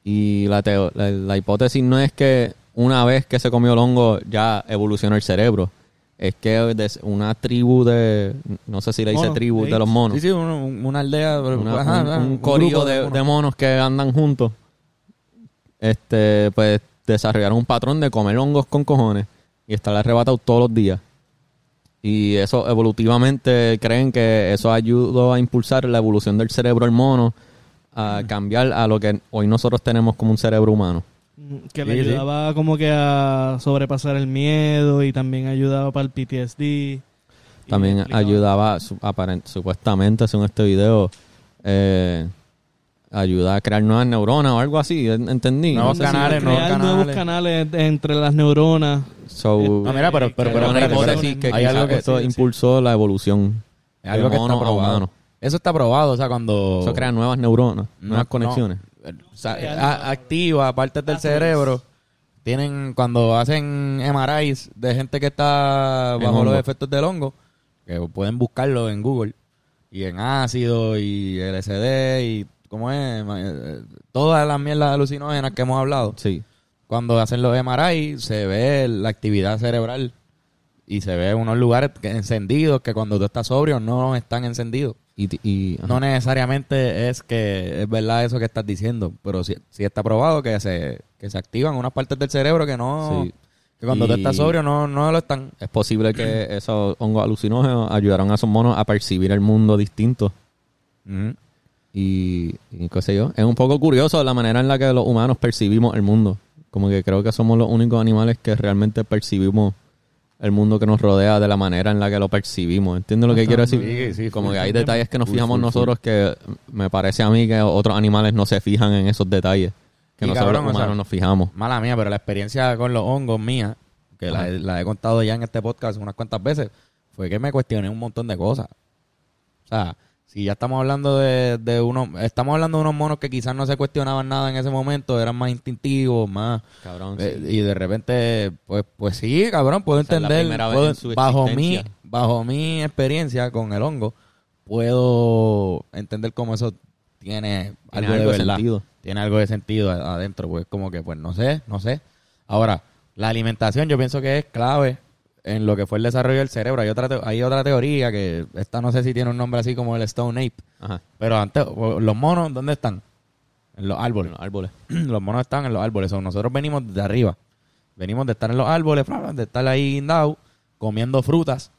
S1: Y la, teo- la, la hipótesis no es que una vez que se comió el hongo ya evolucionó el cerebro. Es que una tribu de, no sé si le dice tribu,
S3: sí.
S1: de los monos.
S2: Sí, sí, un- un- una aldea,
S1: Una-
S2: ajá,
S1: un,
S2: ajá,
S1: un
S2: un
S1: corillo de,
S2: monos.
S1: de monos que andan juntos. Este, pues desarrollaron un patrón de comer hongos con cojones y estar arrebatado todos los días. Y eso evolutivamente creen que eso ayudó a impulsar la evolución del cerebro del mono a cambiar a lo que hoy nosotros tenemos como un cerebro humano.
S3: Que le
S2: Sí, sí.
S3: ayudaba como que a sobrepasar el miedo y también ayudaba para el PTSD.
S1: También ayudaba, su- aparent- supuestamente, según este video, eh, ayuda a crear nuevas neuronas o algo así, en- entendí.
S2: Nuevos
S1: No sé si-
S2: canales, nuevos
S3: crear nuevos canales entre las neuronas.
S1: So,
S2: No, mira, pero, pero,
S1: pero
S2: pero,
S1: hipótesis que
S2: hay algo que,
S1: esto
S3: sí, sí.
S1: impulsó la evolución
S2: es algo que está probado. Eso está probado, o sea, cuando...
S1: Eso crea nuevas neuronas,
S2: No,
S1: nuevas
S2: no.
S1: conexiones.
S2: O sea, a- activa partes del cerebro. Tienen, cuando hacen MRIs de gente que está bajo los efectos del hongo, que pueden buscarlo en Google, y en ácido, y LSD, y ¿cómo es? Eh, Todas las mierdas alucinógenas que hemos hablado.
S1: Sí.
S2: cuando hacen los MRI, se ve la actividad cerebral y se ve unos lugares que- encendidos que cuando tú estás sobrio no están encendidos.
S1: Y.
S2: No necesariamente es que es verdad eso que estás diciendo, pero sí, sí está probado que se, que se activan unas partes del cerebro que no...
S1: Sí.
S2: Que cuando tú
S1: Y-
S2: estás sobrio no, no lo están.
S1: es posible que esos hongos alucinógenos ayudaron a esos monos a percibir el mundo distinto. Y, y qué sé yo. Es un poco curioso la manera en la que los humanos percibimos el mundo. Como que creo que somos los únicos animales que realmente percibimos el mundo que nos rodea de la manera en la que lo percibimos. ¿Entiendes lo que quiero decir?
S2: Sí, sí,
S1: Como que hay detalles que nos fijamos nosotros que me parece a mí que otros animales no se fijan en esos detalles. Que
S2: Y
S1: nosotros
S2: cabrón,
S1: los humanos
S2: sea,
S1: nos fijamos.
S2: Mala mía, pero la experiencia con los hongos mía, que la, la he contado ya en este podcast unas cuantas veces, fue que me cuestioné un montón de cosas. O sea, si ya estamos hablando de, de unos, estamos hablando de unos monos que quizás no se cuestionaban nada en ese momento, eran más instintivos, más...
S1: Cabrón,
S2: eh,
S1: sí.
S2: y de repente, pues, pues sí, cabrón, puedo entender, puedo-
S1: en
S2: bajo mi, bajo mi experiencia con el hongo, puedo entender cómo eso tiene,
S1: Tiene
S2: algo,
S1: algo
S2: de
S1: sentido.
S2: tiene algo de sentido adentro, pues como que, pues no sé, no sé. Ahora, la alimentación yo pienso que es clave en lo que fue el desarrollo del cerebro. Hay otra, te- hay otra teoría que esta no sé si tiene un nombre así como el Stone Ape,
S1: Ajá.
S2: pero antes, los monos, ¿dónde están? En los
S1: En
S2: árboles.
S1: los árboles.
S2: los monos están en los árboles. O nosotros venimos de arriba. Venimos de estar en los árboles, de estar ahí guindados, comiendo frutas.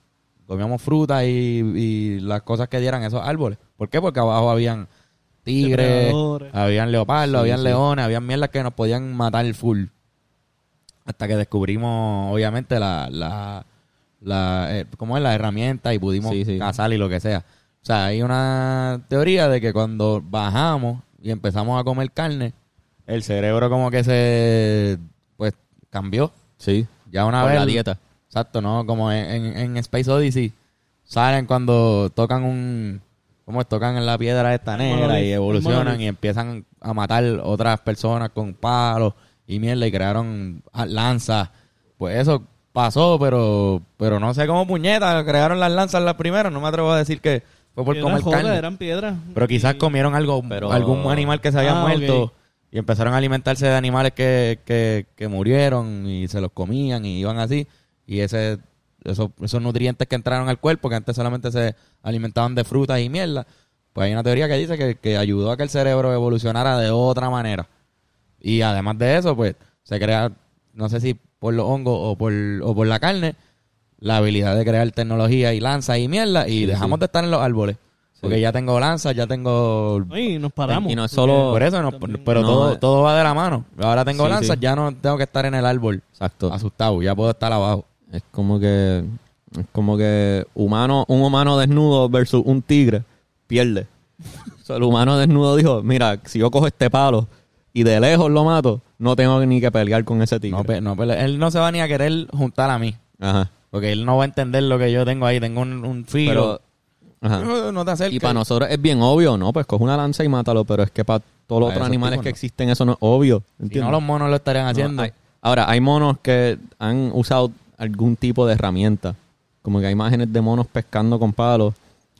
S2: Comíamos frutas y, y las cosas que dieran esos árboles. ¿Por qué? Porque abajo habían tigres, habían leopardos,
S1: Sí,
S2: habían
S1: sí.
S2: leones, habían mierdas que nos podían matar full. Hasta que descubrimos, obviamente, la, la, la eh, ¿cómo es? La herramienta y pudimos
S1: Sí, sí.
S2: cazar y lo que sea. O sea, hay una teoría de que cuando bajamos y empezamos a comer carne, el cerebro como que se, pues, cambió.
S1: Sí.
S2: Ya una
S1: Por
S2: vez.
S1: la dieta.
S2: Exacto, ¿no? Como en, en- en Space Odyssey salen cuando tocan un... ¿Cómo es? Tocan en la piedra esta negra y evolucionan y empiezan a matar otras personas con palos y mierda y crearon ah, lanzas. Pues eso pasó, pero pero no sé cómo puñetas crearon las lanzas las primeras. No me atrevo a decir que fue por comer carne.
S3: eran piedras.
S2: Pero quizás
S3: Y-
S2: comieron algo,
S1: Pero-
S2: algún animal que se había
S3: Ah,
S2: muerto y empezaron a alimentarse de animales que, que, que murieron y se los comían y iban así. Y ese esos, esos nutrientes que entraron al cuerpo, que antes solamente se alimentaban de frutas y mierda, pues hay una teoría que dice que, que ayudó a que el cerebro evolucionara de otra manera. Y además de eso, pues se crea, no sé si por los hongos o por, o por la carne, la habilidad de crear tecnología y lanzas y mierda y
S1: Sí,
S2: dejamos
S1: sí.
S2: de estar en los árboles. Porque ya tengo lanzas, ya tengo...
S3: Y nos paramos.
S1: Y no es solo-
S2: Por eso, no,
S3: también-
S2: pero
S1: No,
S2: todo,
S1: eh.
S2: todo va de la mano. Ahora tengo
S1: Sí,
S2: lanzas,
S1: sí.
S2: ya no tengo que estar en el árbol
S1: Exacto.
S2: asustado, ya puedo estar abajo.
S1: Es como que es como que humano, un humano desnudo versus un tigre pierde. O sea, el humano desnudo dijo, mira, si yo cojo este palo y de lejos lo mato, no tengo ni que pelear con ese tigre.
S2: No, pe- no pele- él no se va ni a querer juntar a mí.
S1: Ajá.
S2: Porque él no va a entender lo que yo tengo ahí. Tengo un, un filo.
S1: Pero ajá.
S2: No, no te acerques.
S1: Y para nosotros es bien obvio, ¿no? Pues coge una lanza y mátalo, pero es que para todos los otros animales
S2: tipos
S1: que
S2: no.
S1: existen eso no es obvio.
S2: Si
S1: ¿entiendes?
S2: no, los monos lo estarían haciendo.
S1: hay- ahora, hay monos que han usado algún tipo de herramienta. Como que hay imágenes de monos pescando con palos.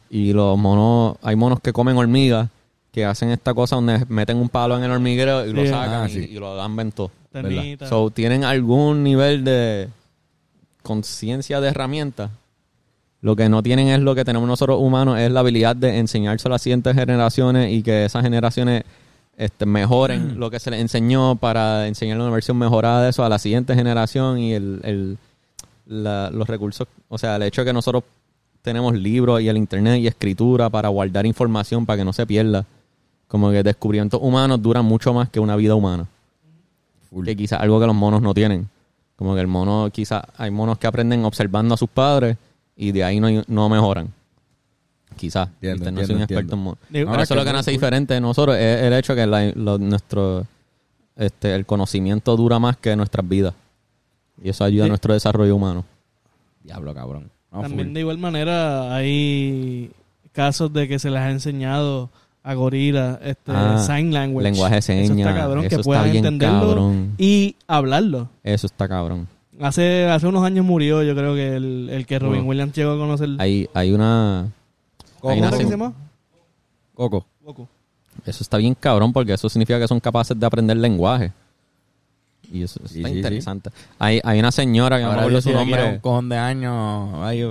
S1: Y los monos, hay monos que comen hormigas, que hacen esta cosa donde meten un palo en el hormiguero y lo sacan
S2: Ah,
S1: y,
S2: sí.
S1: y lo dan.
S3: Ternita.
S1: So, tienen algún nivel de conciencia de herramienta. Lo que no tienen es lo que tenemos nosotros humanos, es la habilidad de enseñarse a las siguientes generaciones y que esas generaciones este, mejoren lo que se les enseñó para enseñarle una versión mejorada de eso a la siguiente generación y el, el- la- los recursos, o sea, el hecho de que nosotros tenemos libros y el internet y escritura para guardar información para que no se pierda. Como que descubrimientos humanos duran mucho más que una vida humana. Que quizás algo que los monos no tienen. Como que el mono, quizás hay monos que aprenden observando a sus padres y de ahí no, no mejoran. Quizás.
S2: Entiendo,
S1: ¿viste? no soy
S2: entiendo,
S1: un experto
S2: entiendo.
S1: en monos. Pero
S2: Ahora
S1: eso es lo
S2: que
S1: nos hace diferente de nosotros es el hecho que la- lo- nuestro este el conocimiento dura más que nuestras vidas. Y eso ayuda a nuestro desarrollo humano.
S2: Diablo, cabrón. No,
S3: También
S2: full.
S3: de igual manera hay casos de que se les ha enseñado a gorilas este,
S1: Ah,
S3: sign language.
S1: lenguaje de
S3: Eso
S1: señas,
S3: está cabrón,
S1: eso
S3: que
S1: bien
S3: entenderlo
S1: cabrón.
S3: y hablarlo.
S1: Eso está cabrón.
S3: Hace, hace unos años murió, yo creo que el, el que Robin
S1: Bueno.
S3: Williams llegó a conocer.
S1: Hay, hay una...
S2: Coco,
S1: hay una
S3: ¿Cómo se llama?
S2: Coco.
S3: Goku.
S1: Eso está bien cabrón porque eso significa que son capaces de aprender lenguaje. Y eso
S2: Sí,
S1: está
S2: sí, sí.
S1: interesante. Hay, hay una señora que no me
S2: Ahora
S1: acuerdo su nombre.
S2: un cojón de años. Hay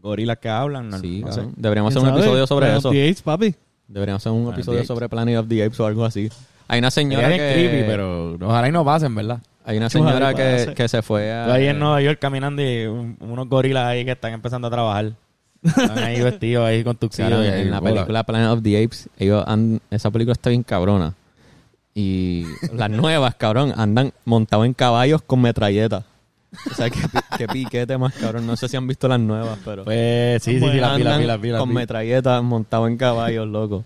S2: gorilas que hablan. No,
S1: Sí,
S2: no sé.
S1: Deberíamos hacer
S3: ¿Quién
S1: un
S3: sabe?
S1: episodio sobre
S3: Planet
S1: eso.
S3: Apes, papi.
S1: Deberíamos hacer un
S2: Planet of
S1: episodio sobre Planet of the Apes o algo así. Hay una señora que...
S2: creepy, pero ojalá y no pasen, ¿verdad?
S1: Hay una señora que, que se fue a...
S2: Yo ahí en Nueva York caminando y un- unos gorilas ahí que están empezando a trabajar. Están ahí vestidos ahí con tuxedo.
S1: En la
S2: bola.
S1: película Planet of the Apes, ellos han- esa película está bien cabrona. Y las nuevas, cabrón, andan montados en caballos con metralletas. O sea, que, que piquete más, cabrón. No sé si han visto las nuevas, pero...
S2: Pues sí, sí.
S1: Con metralletas montados en caballos, loco.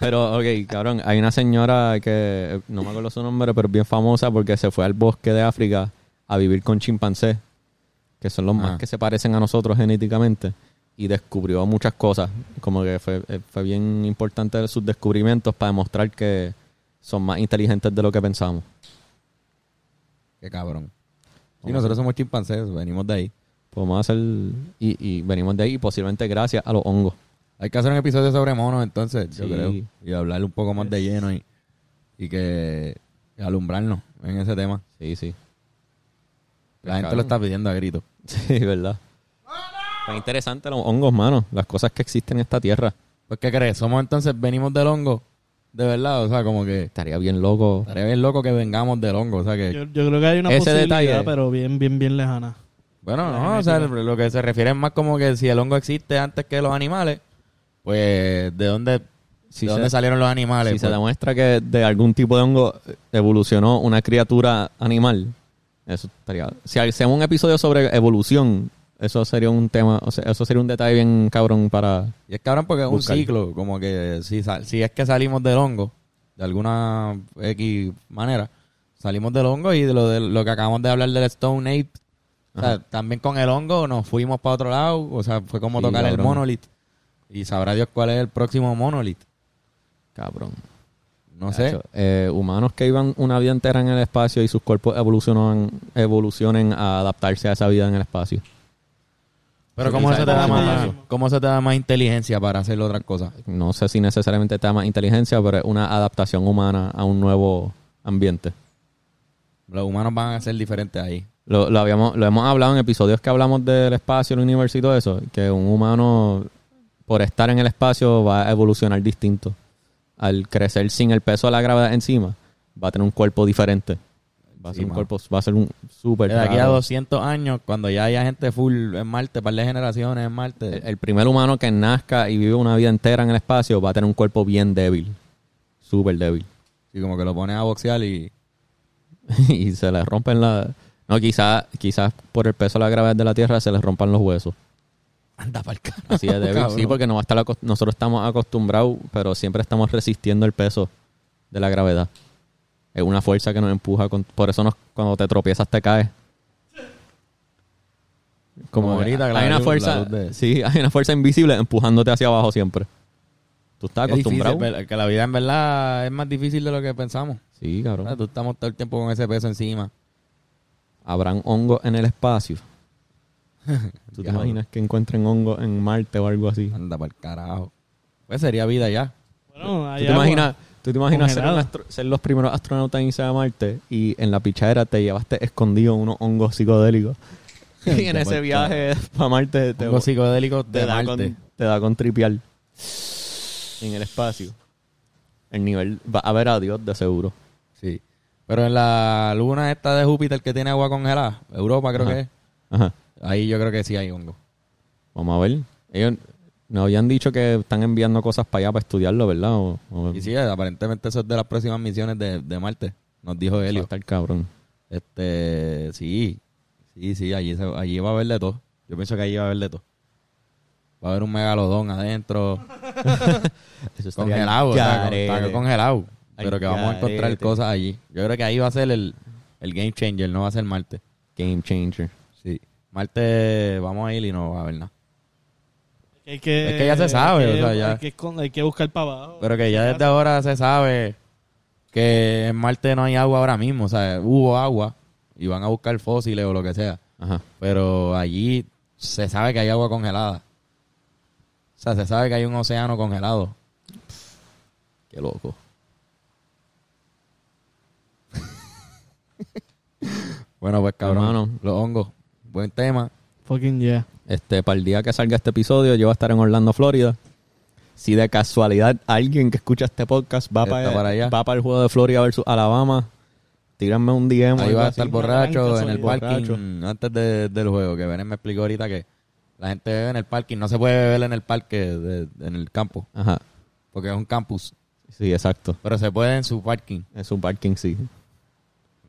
S1: Pero, ok, cabrón, hay una señora que no me acuerdo su nombre, pero es bien famosa porque se fue al bosque de África a vivir con chimpancés, que son los
S2: Ah.
S1: más que se parecen a nosotros genéticamente, y descubrió muchas cosas. Como que fue, eh, fue bien importante sus descubrimientos para demostrar que son más inteligentes de lo que pensamos.
S2: Qué cabrón. Sí, nosotros somos chimpancés, venimos de ahí.
S1: Podemos hacer, y, y venimos de ahí posiblemente gracias a los hongos.
S2: Hay que hacer un episodio sobre monos, entonces, yo
S1: Sí.
S2: creo. Y hablarle un poco más de lleno y, y que y alumbrarnos en ese tema.
S1: Sí, sí.
S2: La gente lo está pidiendo a gritos.
S1: Sí, verdad. Es interesante los hongos, mano. Las cosas que existen en esta tierra.
S2: Pues, ¿qué crees? Somos entonces, venimos del hongo. De verdad, o sea, como que
S1: Estaría bien loco.
S2: estaría bien loco que vengamos del hongo. O sea, que
S3: Yo, yo creo que hay una
S1: Ese
S3: posibilidad,
S1: detalle.
S3: pero bien, bien, bien lejana.
S2: Bueno,
S3: La
S2: no, o sea, lo que se refiere es más como que si el hongo existe antes que los animales, pues ¿de dónde,
S1: Si
S2: de
S1: se-
S2: dónde salieron los animales?
S1: Si se
S2: Pues,
S1: demuestra que de algún tipo de hongo evolucionó una criatura animal, eso estaría. Si hacemos un episodio sobre evolución, eso sería un tema, o sea, eso sería un detalle bien cabrón para.
S2: y es cabrón porque es un ciclo, como que si, sal- si es que salimos del hongo, de alguna X manera, salimos del hongo y de lo, de lo que acabamos de hablar del Stone Ape, o sea, también con el hongo nos fuimos para otro lado, o sea, fue como
S1: Sí,
S2: tocar el monolith. Y sabrá Dios cuál es el próximo monolith.
S1: Cabrón.
S2: No sé.
S1: Eh, humanos que iban una vida entera en el espacio y sus cuerpos evolucionan, evolucionen a adaptarse a esa vida en el espacio.
S2: Pero ¿cómo se, te da más. ¿cómo se te da más inteligencia para hacer otras cosas?
S1: No sé si necesariamente te da más inteligencia, pero es una adaptación humana a un nuevo ambiente.
S2: Los humanos van a ser diferentes ahí.
S1: Lo, lo habíamos, lo hemos hablado en episodios que hablamos del espacio, el universo y todo eso, que un humano, por estar en el espacio, va a evolucionar distinto. Al crecer sin el peso de la gravedad encima, va a tener un cuerpo diferente. Va a ser
S2: Sí,
S1: un
S2: mano.
S1: cuerpo, va a ser un súper
S2: De aquí a
S1: raro.
S2: 200 años, cuando ya haya gente full en Marte, par de generaciones en Marte.
S1: El, el primer humano que nazca y vive una vida entera en el espacio va a tener un cuerpo bien débil. Súper débil.
S2: y como que lo pones a boxear y...
S1: y se le rompen la... No, quizás quizás por el peso de la gravedad de la Tierra se les rompan los huesos.
S2: Anda pa'l carajo.
S1: Así de débil.
S2: cabrón.
S1: Sí, porque no va a estar nosotros estamos acostumbrados, pero siempre estamos resistiendo el peso de la gravedad. Es una fuerza que nos empuja. con- por eso nos, cuando te tropiezas te caes. Como
S2: Como ahorita,
S1: hay una
S2: luz-
S1: fuerza,
S2: de-
S1: sí, hay una fuerza invisible empujándote hacia abajo siempre. Tú estás
S2: Es difícil,
S1: acostumbrado.
S2: que la vida en verdad es más difícil de lo que pensamos.
S1: Sí, cabrón.
S2: Tú estamos todo el tiempo con ese peso encima.
S1: Habrán hongos en el espacio. ¿Tú te imaginas que encuentren hongos en Marte o algo así?
S2: Anda para el carajo. Pues sería vida ya.
S3: Bueno, hay
S1: ¿Tú te
S3: agua.
S1: imaginas, tú te imaginas ser, los primeros astronautas en irse a Marte y en la pichadera te llevaste escondido unos hongos psicodélicos? y en ese
S2: pues,
S1: viaje para Marte te,
S2: Los psicodélicos
S1: te
S2: de
S1: da
S2: Marte.
S1: con, te da con tripear en el espacio. El nivel va a ver a Dios de seguro.
S2: Sí. Pero en la luna esta de Júpiter que tiene agua congelada, Europa creo
S1: Ajá.
S2: que es,
S1: Ajá.
S2: ahí yo creo que sí hay hongo.
S1: Vamos a ver. Ellos nos habían dicho que están enviando cosas para allá para estudiarlo, ¿verdad? O, o-
S2: Y sí, aparentemente eso es de las próximas misiones de, de Marte, nos dijo
S1: va a
S2: Helio.
S1: estar cabrón.
S2: Este, sí, sí, sí, allí, se- allí va a haber de todo. Yo pienso que allí va a haber de todo. Va a haber un megalodón adentro,
S1: Eso
S2: congelado, o sea, con- está congelado. Pero que vamos a encontrar cosas allí. Yo creo que ahí va a ser el, el game changer, no va a ser Marte.
S1: Game changer.
S2: Sí. Marte, vamos a ir y no va a haber nada.
S3: Hay que,
S2: Es que ya se sabe,
S3: hay que-
S2: o sea, ya.
S3: Hay que, escon- hay que buscar para abajo.
S2: Pero que ya desde ahora se sabe que en Marte no hay agua ahora mismo. O sea, hubo agua y van a buscar fósiles o lo que sea.
S1: Ajá.
S2: Pero allí se sabe que hay agua congelada. O sea, se sabe que hay un océano congelado.
S1: Qué loco.
S2: Bueno, pues cabrón,
S1: Hermano.
S2: los hongos. Buen tema.
S3: Fucking yeah.
S1: Este, para el día que salga este episodio, yo voy a estar en Orlando, Florida. Si de casualidad alguien que escucha este podcast va para,
S2: para allá.
S1: va para el juego de Florida versus Alabama, tíranme un DM.
S2: Ahí va a estar borracho en el parking antes de- del juego. Que Benes me explicó ahorita que la gente bebe en el parking. No se puede beber en el parque, de- en el campo,
S1: Ajá.
S2: porque es un campus.
S1: Sí, exacto.
S2: Pero se puede en su parking.
S1: Es un parking, sí.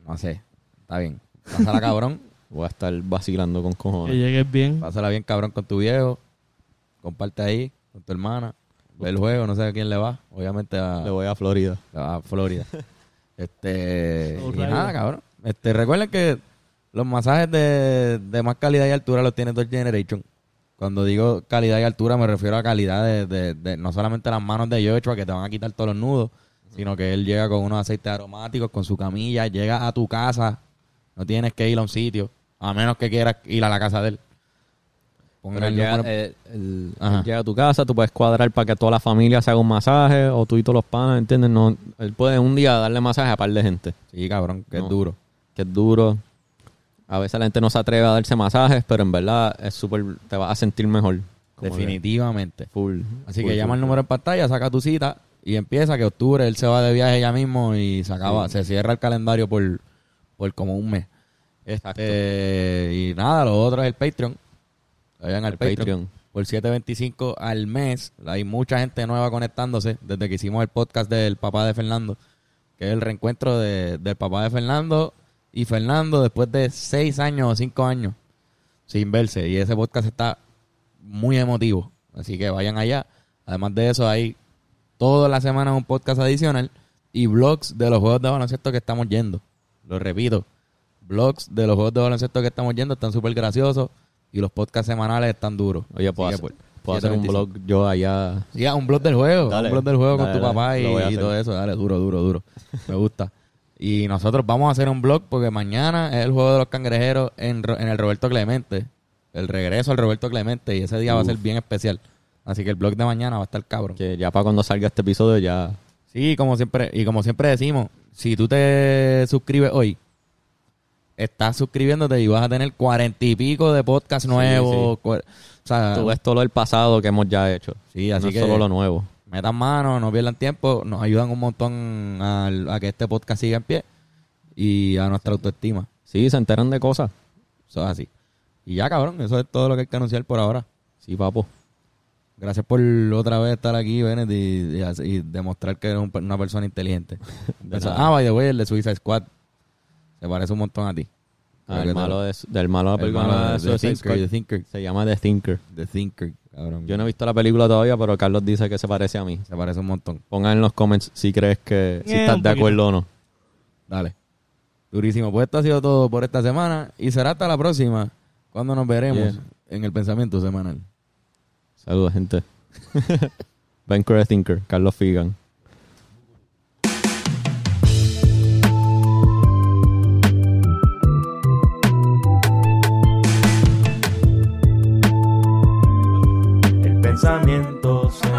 S2: No sé. Está bien. Pásala cabrón.
S1: Voy a estar vacilando con
S3: Que
S1: cojones.
S3: llegues bien.
S2: Pásala bien cabrón con tu viejo. Comparte ahí con tu hermana. Ve el juego, no sé a quién le va. Obviamente a,
S1: Le voy a Florida.
S2: a Florida. este y nada, cabrón. Este, recuerden que los masajes de, de más calidad y altura los tiene Dodge Generation. Cuando digo calidad y altura me refiero a calidad de, de- de no solamente las manos de Joshua que te van a quitar todos los nudos, sino que él llega con unos aceites aromáticos, con su camilla, llega a tu casa, no tienes que ir a un sitio, a menos que quieras ir a la casa de él.
S1: Pero
S2: el
S1: él llega, eh, él-
S2: Ajá.
S1: él llega a tu casa, tú puedes cuadrar para que toda la familia se haga un masaje, o tú y todos los panas, ¿entiendes? No, él puede un día darle masaje a par de gente,
S2: Sí, cabrón, que
S1: No.
S2: es duro.
S1: que es duro. A veces la gente no se atreve a darse masajes, pero en verdad es súper, te vas a sentir mejor.
S2: Definitivamente.
S1: Full.
S2: Así
S1: full,
S2: que llama
S1: full,
S2: el número en pantalla, saca tu cita y empieza que octubre él se va de viaje ya mismo y se acaba, se cierra el calendario por, por como un mes. Este, y nada, lo otro es el Patreon. Vayan al Patreon.
S1: Patreon.
S2: Por 7.25 al mes. Hay mucha gente nueva conectándose desde que hicimos el podcast del papá de Fernando, que es el reencuentro de- del papá de Fernando y Fernando después de seis años o cinco años sin verse. Y ese podcast está muy emotivo. Así que vayan allá. Además de eso, hay toda la semana un podcast adicional y blogs de los juegos de baloncesto que estamos yendo. Lo repito, blogs de los juegos de baloncesto que estamos yendo están súper graciosos y los podcasts semanales están duros.
S1: Oye, puedo, hacer,
S2: pues,
S1: puedo hacer un
S2: 7.25.
S1: blog yo allá.
S2: Sí, un blog del juego,
S1: Dale.
S2: un blog del juego con tu
S1: dale.
S2: papá y, todo eso. Dale, duro, duro, duro. Me gusta. Y nosotros vamos a hacer un blog porque mañana es el juego de los cangrejeros en, Ro- en el Roberto Clemente. El regreso al Roberto Clemente y ese día va a ser bien especial. Así que el blog de mañana va a estar cabrón.
S1: Que ya para cuando salga este episodio ya...
S2: Sí, como siempre, y como siempre decimos, si tú te suscribes hoy, estás suscribiéndote y vas a tener cuarenta y pico de podcast nuevos. O sea,
S1: Tú ves todo lo del pasado que hemos ya hecho.
S2: sí, así
S1: no es solo lo nuevo.
S2: metan mano, no pierdan tiempo, nos ayudan un montón al- a, que este podcast siga en pie y a nuestra autoestima.
S1: Sí, se enteran de cosas.
S2: Eso es así. Y ya, cabrón, eso es todo lo que hay que anunciar por ahora.
S1: Sí, papo.
S2: Gracias por otra vez estar aquí, Bennett, y, y y demostrar que eres una persona inteligente. Ah, by the way, el de Suicide Squad se parece un montón a ti.
S1: Ah,
S2: Creo que
S1: el
S2: te-
S1: malo de, del malo de la
S2: el
S1: película
S2: malo
S1: de
S2: de
S1: Suicide
S2: Thinker,
S1: Squad.
S2: The Thinker.
S1: Se llama The Thinker.
S2: The Thinker, cabrón.
S1: Yo no he visto la película todavía, pero Carlos dice que se parece a mí.
S2: Se parece un montón.
S1: Pongan en los comments si crees que... Si
S3: Eh,
S1: estás
S3: un
S1: de
S3: poquito.
S1: acuerdo o no.
S2: Dale. Durísimo. Pues esto ha sido todo por esta semana. Y será hasta la próxima, cuando nos veremos
S1: Yeah.
S2: en el pensamiento semanal.
S1: Saludos, gente. The Thinker. Carlos Figan.
S4: pensamientos.